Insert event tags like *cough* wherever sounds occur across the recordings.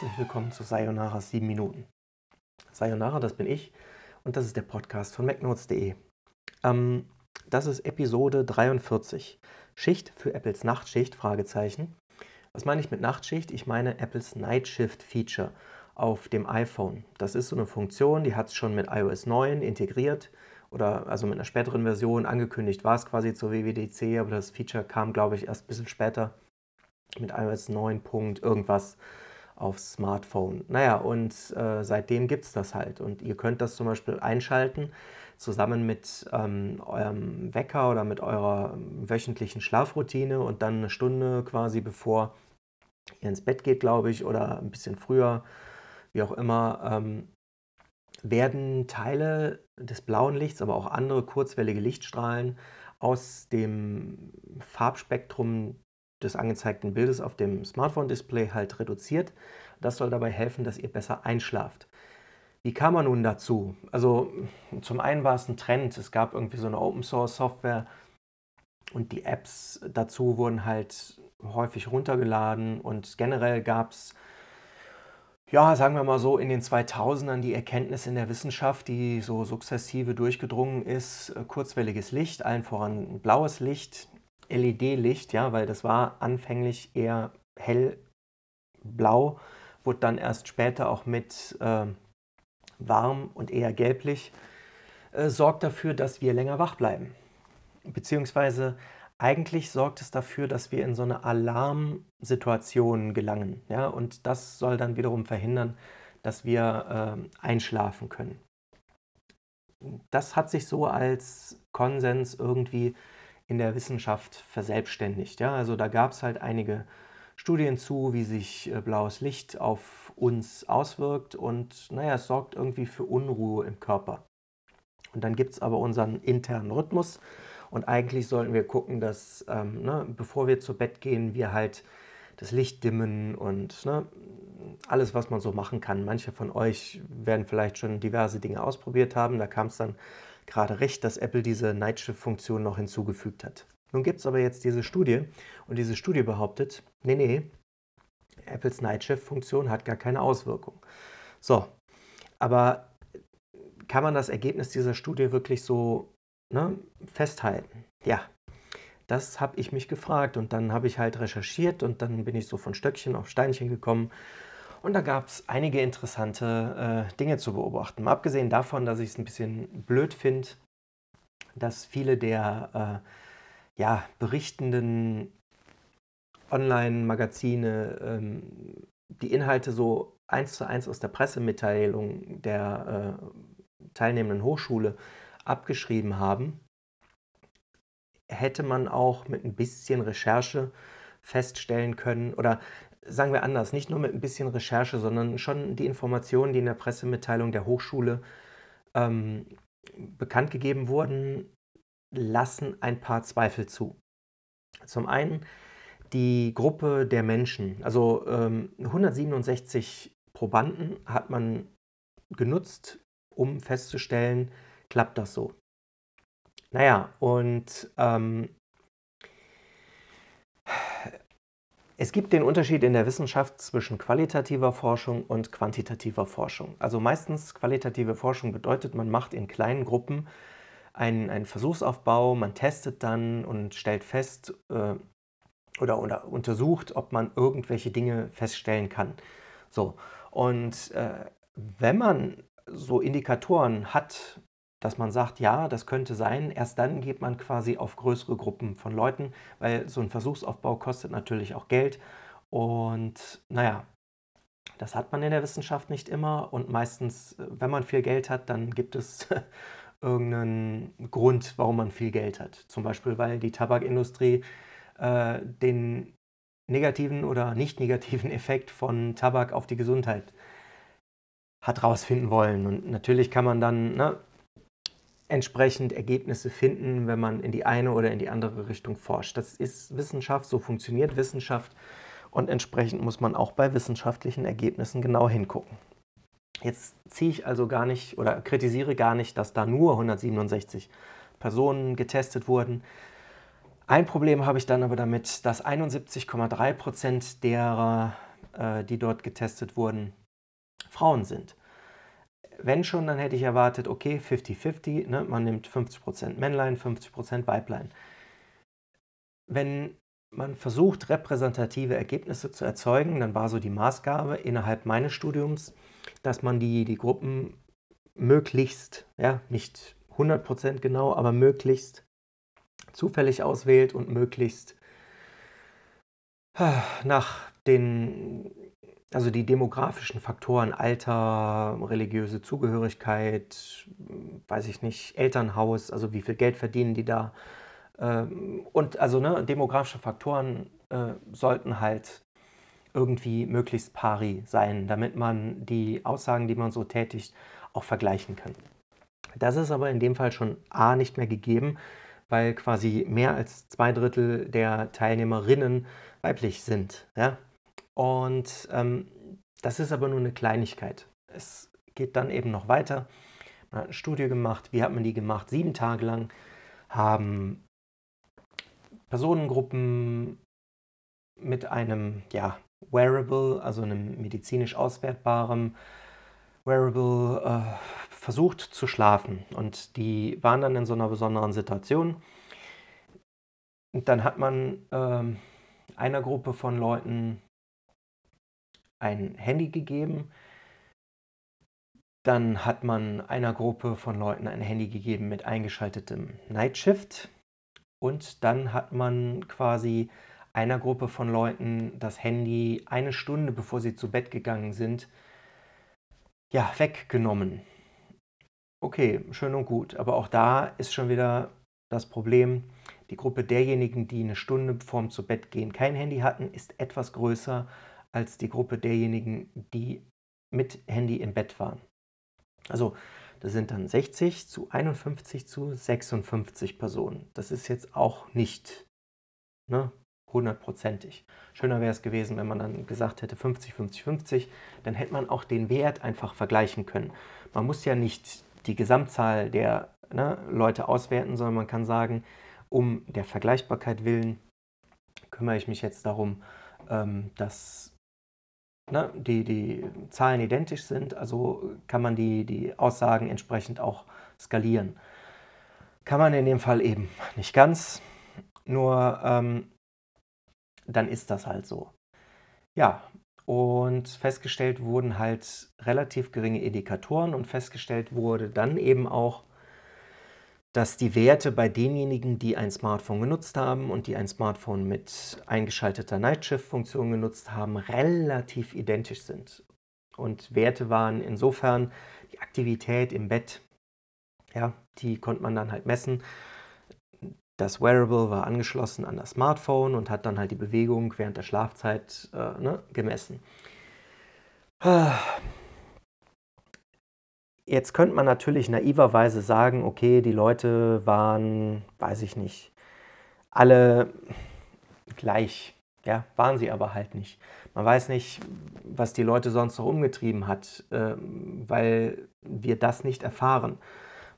herzlich willkommen zu Sayonara 7 Minuten. Sayonara, das bin ich und das ist der Podcast von MacNotes.de. Ähm, das ist Episode 43. Schicht für Apples Nachtschicht? Fragezeichen. Was meine ich mit Nachtschicht? Ich meine Apples Night Shift Feature auf dem iPhone. Das ist so eine Funktion, die hat es schon mit iOS 9 integriert oder also mit einer späteren Version angekündigt war es quasi zur WWDC, aber das Feature kam, glaube ich, erst ein bisschen später mit iOS 9. irgendwas aufs Smartphone. Naja, und äh, seitdem gibt es das halt. Und ihr könnt das zum Beispiel einschalten, zusammen mit ähm, eurem Wecker oder mit eurer wöchentlichen Schlafroutine und dann eine Stunde quasi bevor ihr ins Bett geht, glaube ich, oder ein bisschen früher, wie auch immer, ähm, werden Teile des blauen Lichts, aber auch andere kurzwellige Lichtstrahlen aus dem Farbspektrum des angezeigten Bildes auf dem Smartphone-Display halt reduziert. Das soll dabei helfen, dass ihr besser einschlaft. Wie kam man nun dazu? Also zum einen war es ein Trend. Es gab irgendwie so eine Open-Source-Software und die Apps dazu wurden halt häufig runtergeladen und generell gab es, ja, sagen wir mal so, in den 2000ern die Erkenntnis in der Wissenschaft, die so sukzessive durchgedrungen ist, kurzwelliges Licht, allen voran blaues Licht, LED-Licht, ja, weil das war anfänglich eher hellblau, wurde dann erst später auch mit äh, warm und eher gelblich, äh, sorgt dafür, dass wir länger wach bleiben. Beziehungsweise eigentlich sorgt es dafür, dass wir in so eine Alarmsituation gelangen. Ja? Und das soll dann wiederum verhindern, dass wir äh, einschlafen können. Das hat sich so als Konsens irgendwie in der Wissenschaft verselbstständigt. Ja? Also da gab es halt einige Studien zu, wie sich äh, blaues Licht auf uns auswirkt und naja, es sorgt irgendwie für Unruhe im Körper. Und dann gibt es aber unseren internen Rhythmus und eigentlich sollten wir gucken, dass ähm, ne, bevor wir zu Bett gehen, wir halt das Licht dimmen und ne, alles, was man so machen kann. Manche von euch werden vielleicht schon diverse Dinge ausprobiert haben. Da kam es dann gerade recht, dass Apple diese Nightshift-Funktion noch hinzugefügt hat. Nun gibt es aber jetzt diese Studie und diese Studie behauptet, nee, nee, Apples Nightshift-Funktion hat gar keine Auswirkung. So, aber kann man das Ergebnis dieser Studie wirklich so ne, festhalten? Ja, das habe ich mich gefragt und dann habe ich halt recherchiert und dann bin ich so von Stöckchen auf Steinchen gekommen und da gab es einige interessante äh, Dinge zu beobachten. Mal abgesehen davon, dass ich es ein bisschen blöd finde, dass viele der äh, ja, berichtenden Online-Magazine ähm, die Inhalte so eins zu eins aus der Pressemitteilung der äh, teilnehmenden Hochschule abgeschrieben haben, hätte man auch mit ein bisschen Recherche feststellen können oder sagen wir anders, nicht nur mit ein bisschen Recherche, sondern schon die Informationen, die in der Pressemitteilung der Hochschule ähm, bekannt gegeben wurden, lassen ein paar Zweifel zu. Zum einen die Gruppe der Menschen, also ähm, 167 Probanden hat man genutzt, um festzustellen, klappt das so. Naja, und ähm, Es gibt den Unterschied in der Wissenschaft zwischen qualitativer Forschung und quantitativer Forschung. Also meistens qualitative Forschung bedeutet, man macht in kleinen Gruppen einen, einen Versuchsaufbau, man testet dann und stellt fest äh, oder, oder untersucht, ob man irgendwelche Dinge feststellen kann. So, und äh, wenn man so Indikatoren hat, dass man sagt, ja, das könnte sein. Erst dann geht man quasi auf größere Gruppen von Leuten, weil so ein Versuchsaufbau kostet natürlich auch Geld. Und naja, das hat man in der Wissenschaft nicht immer. Und meistens, wenn man viel Geld hat, dann gibt es *laughs* irgendeinen Grund, warum man viel Geld hat. Zum Beispiel, weil die Tabakindustrie äh, den negativen oder nicht negativen *laughs* Effekt von Tabak auf die Gesundheit hat rausfinden wollen. Und natürlich kann man dann ne, entsprechend Ergebnisse finden, wenn man in die eine oder in die andere Richtung forscht. Das ist Wissenschaft, so funktioniert Wissenschaft und entsprechend muss man auch bei wissenschaftlichen Ergebnissen genau hingucken. Jetzt ziehe ich also gar nicht oder kritisiere gar nicht, dass da nur 167 Personen getestet wurden. Ein Problem habe ich dann aber damit, dass 71,3 Prozent derer äh, die dort getestet wurden, Frauen sind. Wenn schon, dann hätte ich erwartet, okay, 50-50, ne? man nimmt 50% Männlein, 50% Weiblein. Wenn man versucht, repräsentative Ergebnisse zu erzeugen, dann war so die Maßgabe innerhalb meines Studiums, dass man die, die Gruppen möglichst, ja, nicht 100% genau, aber möglichst zufällig auswählt und möglichst ah, nach den, also die demografischen Faktoren, Alter, religiöse Zugehörigkeit, weiß ich nicht, Elternhaus, also wie viel Geld verdienen die da. Ähm, und also ne, demografische Faktoren äh, sollten halt irgendwie möglichst pari sein, damit man die Aussagen, die man so tätigt, auch vergleichen kann. Das ist aber in dem Fall schon A nicht mehr gegeben, weil quasi mehr als zwei Drittel der Teilnehmerinnen weiblich sind. Ja? Und ähm, das ist aber nur eine Kleinigkeit. Es geht dann eben noch weiter. Man hat eine Studie gemacht. Wie hat man die gemacht? Sieben Tage lang haben Personengruppen mit einem ja, Wearable, also einem medizinisch auswertbaren Wearable, äh, versucht zu schlafen. Und die waren dann in so einer besonderen Situation. Und dann hat man äh, einer Gruppe von Leuten ein Handy gegeben. Dann hat man einer Gruppe von Leuten ein Handy gegeben mit eingeschaltetem Nightshift. Und dann hat man quasi einer Gruppe von Leuten das Handy eine Stunde bevor sie zu Bett gegangen sind, ja, weggenommen. Okay, schön und gut. Aber auch da ist schon wieder das Problem, die Gruppe derjenigen, die eine Stunde vorm zu Bett gehen kein Handy hatten, ist etwas größer als die Gruppe derjenigen, die mit Handy im Bett waren. Also das sind dann 60 zu 51 zu 56 Personen. Das ist jetzt auch nicht ne, hundertprozentig. Schöner wäre es gewesen, wenn man dann gesagt hätte 50, 50, 50. Dann hätte man auch den Wert einfach vergleichen können. Man muss ja nicht die Gesamtzahl der ne, Leute auswerten, sondern man kann sagen, um der Vergleichbarkeit willen kümmere ich mich jetzt darum, ähm, dass ne, die, die Zahlen identisch sind, also kann man die, die Aussagen entsprechend auch skalieren. Kann man in dem Fall eben nicht ganz, nur ähm, dann ist das halt so. Ja, und festgestellt wurden halt relativ geringe Indikatoren und festgestellt wurde dann eben auch, dass die Werte bei denjenigen, die ein Smartphone genutzt haben und die ein Smartphone mit eingeschalteter Nightshift-Funktion genutzt haben, relativ identisch sind. Und Werte waren insofern die Aktivität im Bett, ja, die konnte man dann halt messen. Das Wearable war angeschlossen an das Smartphone und hat dann halt die Bewegung während der Schlafzeit äh, ne, gemessen. Jetzt könnte man natürlich naiverweise sagen, okay, die Leute waren, weiß ich nicht, alle gleich. Ja, waren sie aber halt nicht. Man weiß nicht, was die Leute sonst noch umgetrieben hat, äh, weil wir das nicht erfahren.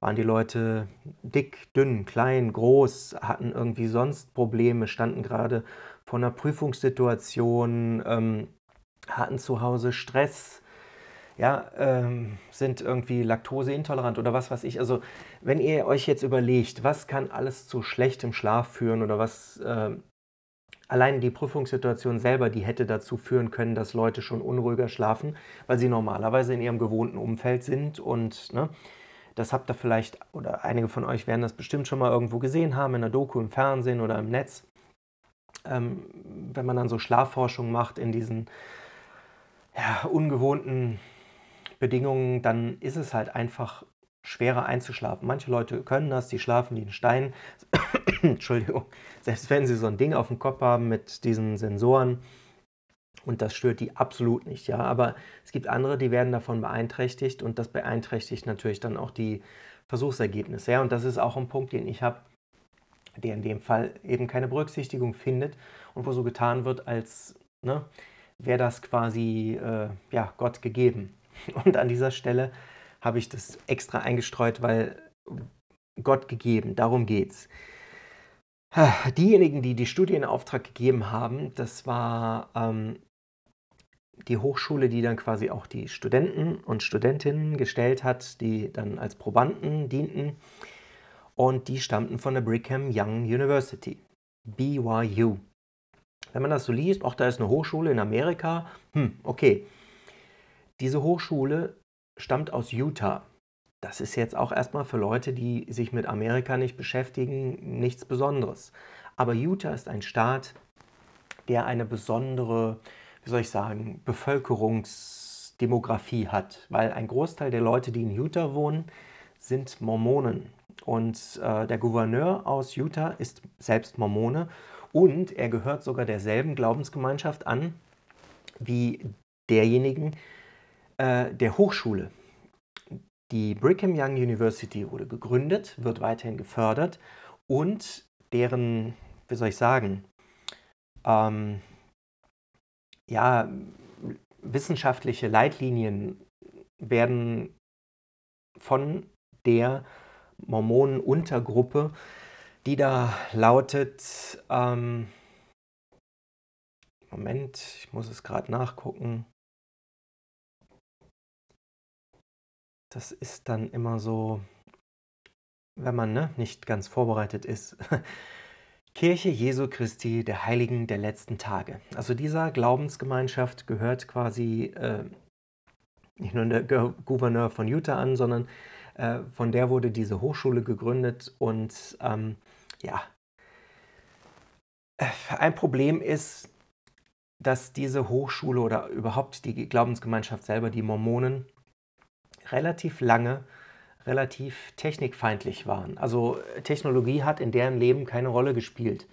Waren die Leute dick, dünn, klein, groß, hatten irgendwie sonst Probleme, standen gerade vor einer Prüfungssituation, ähm, hatten zu Hause Stress, ja, ähm, sind irgendwie laktoseintolerant oder was weiß ich. Also wenn ihr euch jetzt überlegt, was kann alles zu schlechtem Schlaf führen oder was äh, allein die Prüfungssituation selber, die hätte dazu führen können, dass Leute schon unruhiger schlafen, weil sie normalerweise in ihrem gewohnten Umfeld sind und ne, das habt ihr vielleicht, oder einige von euch werden das bestimmt schon mal irgendwo gesehen haben, in der Doku, im Fernsehen oder im Netz. Ähm, wenn man dann so Schlafforschung macht in diesen ja, ungewohnten Bedingungen, dann ist es halt einfach schwerer einzuschlafen. Manche Leute können das, die schlafen wie ein Stein. *coughs* Entschuldigung, selbst wenn sie so ein Ding auf dem Kopf haben mit diesen Sensoren und das stört die absolut nicht, ja. Aber es gibt andere, die werden davon beeinträchtigt und das beeinträchtigt natürlich dann auch die Versuchsergebnisse. Ja, und das ist auch ein Punkt, den ich habe, der in dem Fall eben keine Berücksichtigung findet und wo so getan wird, als ne, wäre das quasi äh, ja, Gott gegeben. *laughs* Und an dieser Stelle habe ich das extra eingestreut, weil Gott gegeben, darum geht's. Diejenigen, die die Studie in Auftrag gegeben haben, das war ähm, die Hochschule, die dann quasi auch die Studenten und Studentinnen gestellt hat, die dann als Probanden dienten. Und die stammten von der Brigham Young University, BYU. Wenn man das so liest, auch da ist eine Hochschule in Amerika, hm, okay. Diese Hochschule stammt aus Utah. Das ist jetzt auch erstmal für Leute, die sich mit Amerika nicht beschäftigen, nichts Besonderes. Aber Utah ist ein Staat, der eine besondere, wie soll ich sagen, Bevölkerungsdemografie hat, weil ein Großteil der Leute, die in Utah wohnen, sind Mormonen. Und äh, der Gouverneur aus Utah ist selbst Mormone und er gehört sogar derselben Glaubensgemeinschaft an wie derjenigen äh, der Hochschule. Die Brigham Young University wurde gegründet, wird weiterhin gefördert und deren, wie soll ich sagen, ähm, ja, wissenschaftliche Leitlinien werden von der Mormonenuntergruppe, die da lautet, ähm, Moment, ich muss es gerade nachgucken. Das ist dann immer so, wenn man ne, nicht ganz vorbereitet ist. *laughs* Kirche Jesu Christi der Heiligen der letzten Tage. Also dieser Glaubensgemeinschaft gehört quasi äh, nicht nur der Gouverneur von Utah an, sondern äh, von der wurde diese Hochschule gegründet und ähm, ja, ein Problem ist, dass diese Hochschule oder überhaupt die Glaubensgemeinschaft selber, die Mormonen, relativ lange relativ technikfeindlich waren. Also Technologie hat in deren Leben keine Rolle gespielt.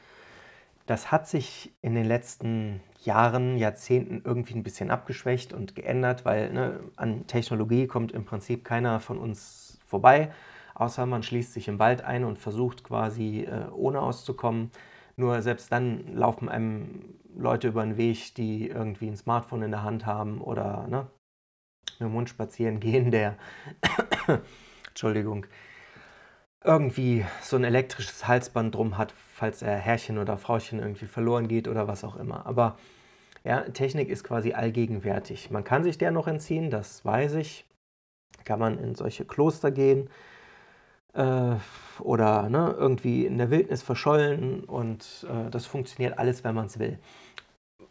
Das hat sich in den letzten Jahren, Jahrzehnten irgendwie ein bisschen abgeschwächt und geändert, weil ne, an Technologie kommt im Prinzip keiner von uns vorbei, außer man schließt sich im Wald ein und versucht quasi äh, ohne auszukommen. Nur selbst dann laufen einem Leute über den Weg, die irgendwie ein Smartphone in der Hand haben oder ne, mit dem Mund spazieren gehen, der *coughs* Entschuldigung, irgendwie so ein elektrisches Halsband drum hat, falls er Herrchen oder Frauchen irgendwie verloren geht oder was auch immer. Aber ja, Technik ist quasi allgegenwärtig. Man kann sich der noch entziehen, das weiß ich. Kann man in solche Kloster gehen äh, oder ne, irgendwie in der Wildnis verschollen und äh, das funktioniert alles, wenn man es will.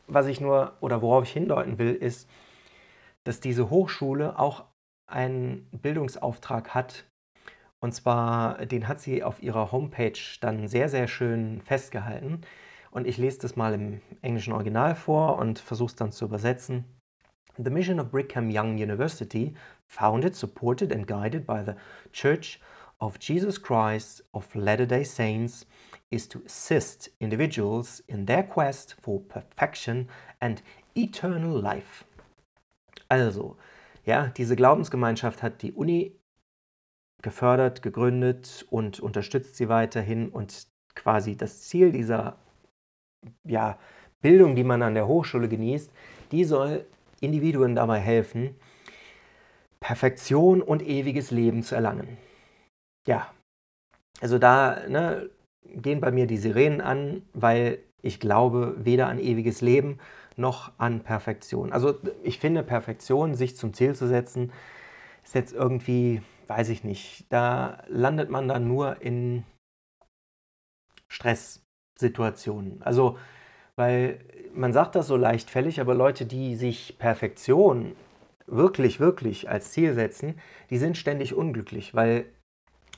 Was ich nur oder worauf ich hindeuten will, ist, dass diese Hochschule auch einen Bildungsauftrag hat. Und zwar, den hat sie auf ihrer Homepage dann sehr, sehr schön festgehalten. Und ich lese das mal im englischen Original vor und versuche es dann zu übersetzen. The mission of Brigham Young University, founded, supported and guided by the Church of Jesus Christ of Latter-day Saints, is to assist individuals in their quest for perfection and eternal life. Also, ja, diese Glaubensgemeinschaft hat die Uni gefördert, gegründet und unterstützt sie weiterhin. Und quasi das Ziel dieser ja, Bildung, die man an der Hochschule genießt, die soll Individuen dabei helfen, Perfektion und ewiges Leben zu erlangen. Ja, also da ne, gehen bei mir die Sirenen an, weil ich glaube weder an ewiges Leben noch an Perfektion. Also ich finde Perfektion, sich zum Ziel zu setzen, ist jetzt irgendwie, weiß ich nicht, da landet man dann nur in Stresssituationen. Also, weil man sagt das so leichtfällig, aber Leute, die sich Perfektion wirklich, wirklich als Ziel setzen, die sind ständig unglücklich, weil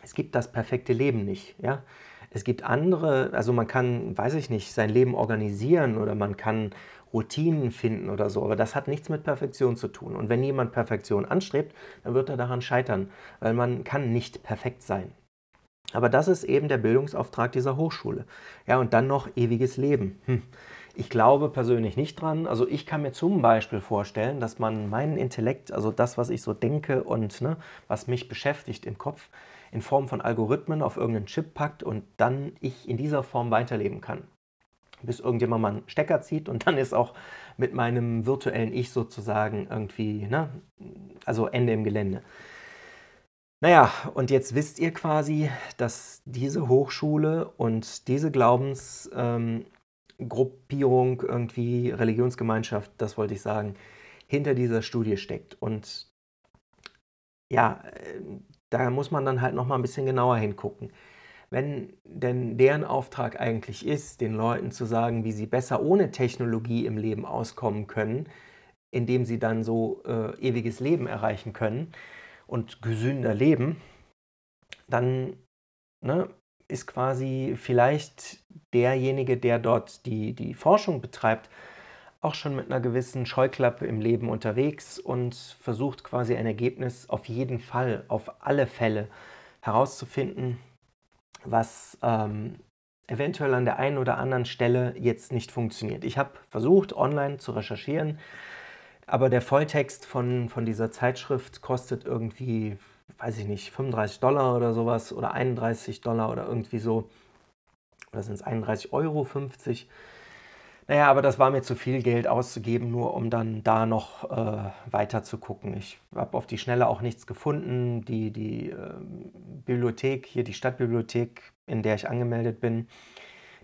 es gibt das perfekte Leben nicht. Ja? Es gibt andere, also man kann, weiß ich nicht, sein Leben organisieren oder man kann Routinen finden oder so, aber das hat nichts mit Perfektion zu tun. Und wenn jemand Perfektion anstrebt, dann wird er daran scheitern, weil man kann nicht perfekt sein. Aber das ist eben der Bildungsauftrag dieser Hochschule. Ja, und dann noch ewiges Leben. Hm. Ich glaube persönlich nicht dran. Also ich kann mir zum Beispiel vorstellen, dass man meinen Intellekt, also das, was ich so denke und ne, was mich beschäftigt im Kopf, in Form von Algorithmen auf irgendeinen Chip packt und dann ich in dieser Form weiterleben kann bis irgendjemand mal einen Stecker zieht und *laughs* dann ist auch mit meinem virtuellen Ich sozusagen irgendwie, ne, also Ende im Gelände. Naja, und jetzt wisst ihr quasi, dass diese Hochschule und diese Glaubensgruppierung, ähm, irgendwie Religionsgemeinschaft, das wollte ich sagen, hinter dieser Studie steckt. Und ja, äh, da muss man dann halt noch mal ein bisschen genauer hingucken. Wenn denn deren Auftrag eigentlich ist, den Leuten zu sagen, wie sie besser ohne Technologie im Leben auskommen können, indem sie dann so äh, ewiges Leben erreichen können und gesünder leben, dann ne, ist quasi vielleicht derjenige, der dort die, die Forschung betreibt, auch schon mit einer gewissen Scheuklappe im Leben unterwegs und versucht quasi ein Ergebnis auf jeden Fall, auf alle Fälle herauszufinden, was ähm, eventuell an der einen oder anderen Stelle jetzt nicht funktioniert. Ich habe versucht, online zu recherchieren, aber der Volltext von, von dieser Zeitschrift kostet irgendwie, weiß ich nicht, 35 Dollar oder sowas oder 31 Dollar oder irgendwie so. Oder sind es 31 Euro 50? Naja, aber das war mir zu viel Geld auszugeben, nur um dann da noch äh, weiter zu gucken. Ich habe auf die Schnelle auch nichts gefunden. Die, die äh, Bibliothek, hier die Stadtbibliothek, in der ich angemeldet bin,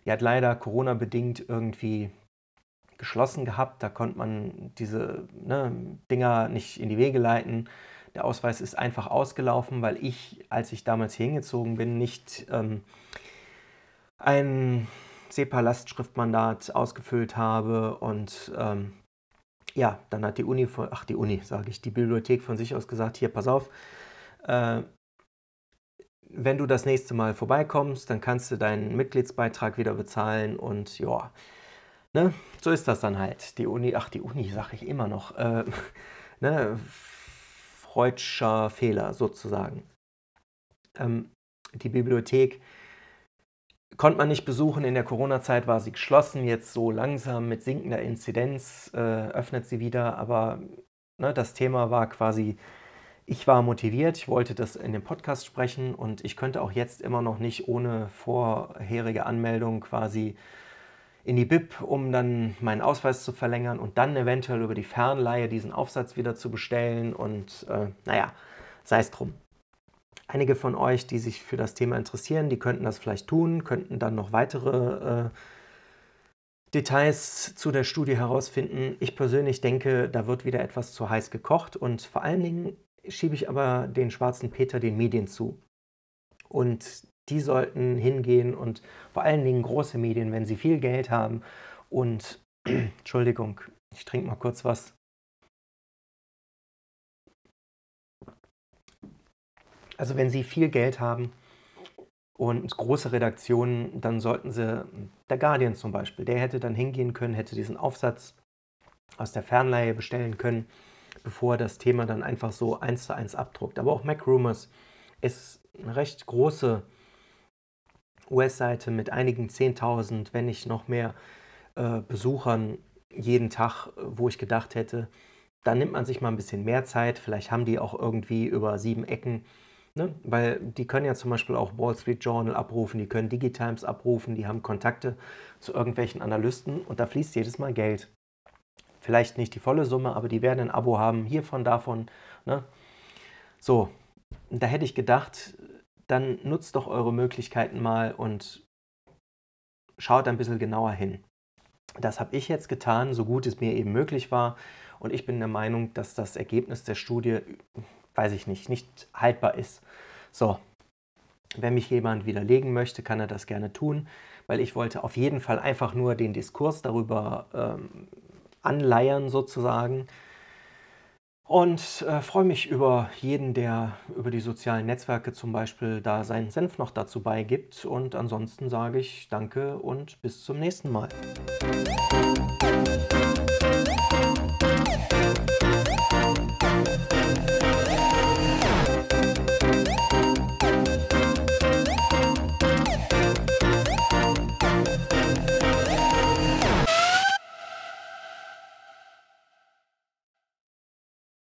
die hat leider Corona-bedingt irgendwie geschlossen gehabt. Da konnte man diese ne, Dinger nicht in die Wege leiten. Der Ausweis ist einfach ausgelaufen, weil ich, als ich damals hier hingezogen bin, nicht ähm, ein SEPA-Lastschriftmandat ausgefüllt habe und ähm, ja, dann hat die Uni, von, ach die Uni, sage ich, die Bibliothek von sich aus gesagt, hier, pass auf, äh, wenn du das nächste Mal vorbeikommst, dann kannst du deinen Mitgliedsbeitrag wieder bezahlen und ja, ne, so ist das dann halt. Die Uni, ach die Uni, sage ich immer noch, äh, *laughs* ne, freudscher Fehler sozusagen. Ähm, die Bibliothek konnte man nicht besuchen. In der Corona-Zeit war sie geschlossen. Jetzt so langsam mit sinkender Inzidenz äh, öffnet sie wieder. Aber ne, das Thema war quasi, ich war motiviert, ich wollte das in dem Podcast sprechen und ich könnte auch jetzt immer noch nicht ohne vorherige Anmeldung quasi in die BIP, um dann meinen Ausweis zu verlängern und dann eventuell über die Fernleihe diesen Aufsatz wieder zu bestellen. Und äh, naja, sei es drum. Einige von euch, die sich für das Thema interessieren, die könnten das vielleicht tun, könnten dann noch weitere äh, Details zu der Studie herausfinden. Ich persönlich denke, da wird wieder etwas zu heiß gekocht und vor allen Dingen schiebe ich aber den schwarzen Peter den Medien zu. Und die sollten hingehen und vor allen Dingen große Medien, wenn sie viel Geld haben und *clears throat* Entschuldigung, ich trinke mal kurz was. Also wenn Sie viel Geld haben und große Redaktionen, dann sollten Sie, der Guardian zum Beispiel, der hätte dann hingehen können, hätte diesen Aufsatz aus der Fernleihe bestellen können, bevor das Thema dann einfach so eins zu eins abdruckt. Aber auch MacRumors ist eine recht große US-Seite mit einigen 10.000, wenn nicht noch mehr äh, Besuchern jeden Tag, wo ich gedacht hätte, dann nimmt man sich mal ein bisschen mehr Zeit. Vielleicht haben die auch irgendwie über sieben Ecken Ne? Weil die können ja zum Beispiel auch Wall Street Journal abrufen, die können Digitimes abrufen, die haben Kontakte zu irgendwelchen Analysten und da fließt jedes Mal Geld. Vielleicht nicht die volle Summe, aber die werden ein Abo haben, hiervon, davon. Ne? So, da hätte ich gedacht, dann nutzt doch eure Möglichkeiten mal und schaut ein bisschen genauer hin. Das habe ich jetzt getan, so gut es mir eben möglich war. Und ich bin der Meinung, dass das Ergebnis der Studie weiß ich nicht, nicht haltbar ist. So, wenn mich jemand widerlegen möchte, kann er das gerne tun, weil ich wollte auf jeden Fall einfach nur den Diskurs darüber ähm, anleiern sozusagen. Und äh, freue mich über jeden, der über die sozialen Netzwerke zum Beispiel da seinen Senf noch dazu beigibt. Und ansonsten sage ich danke und bis zum nächsten Mal.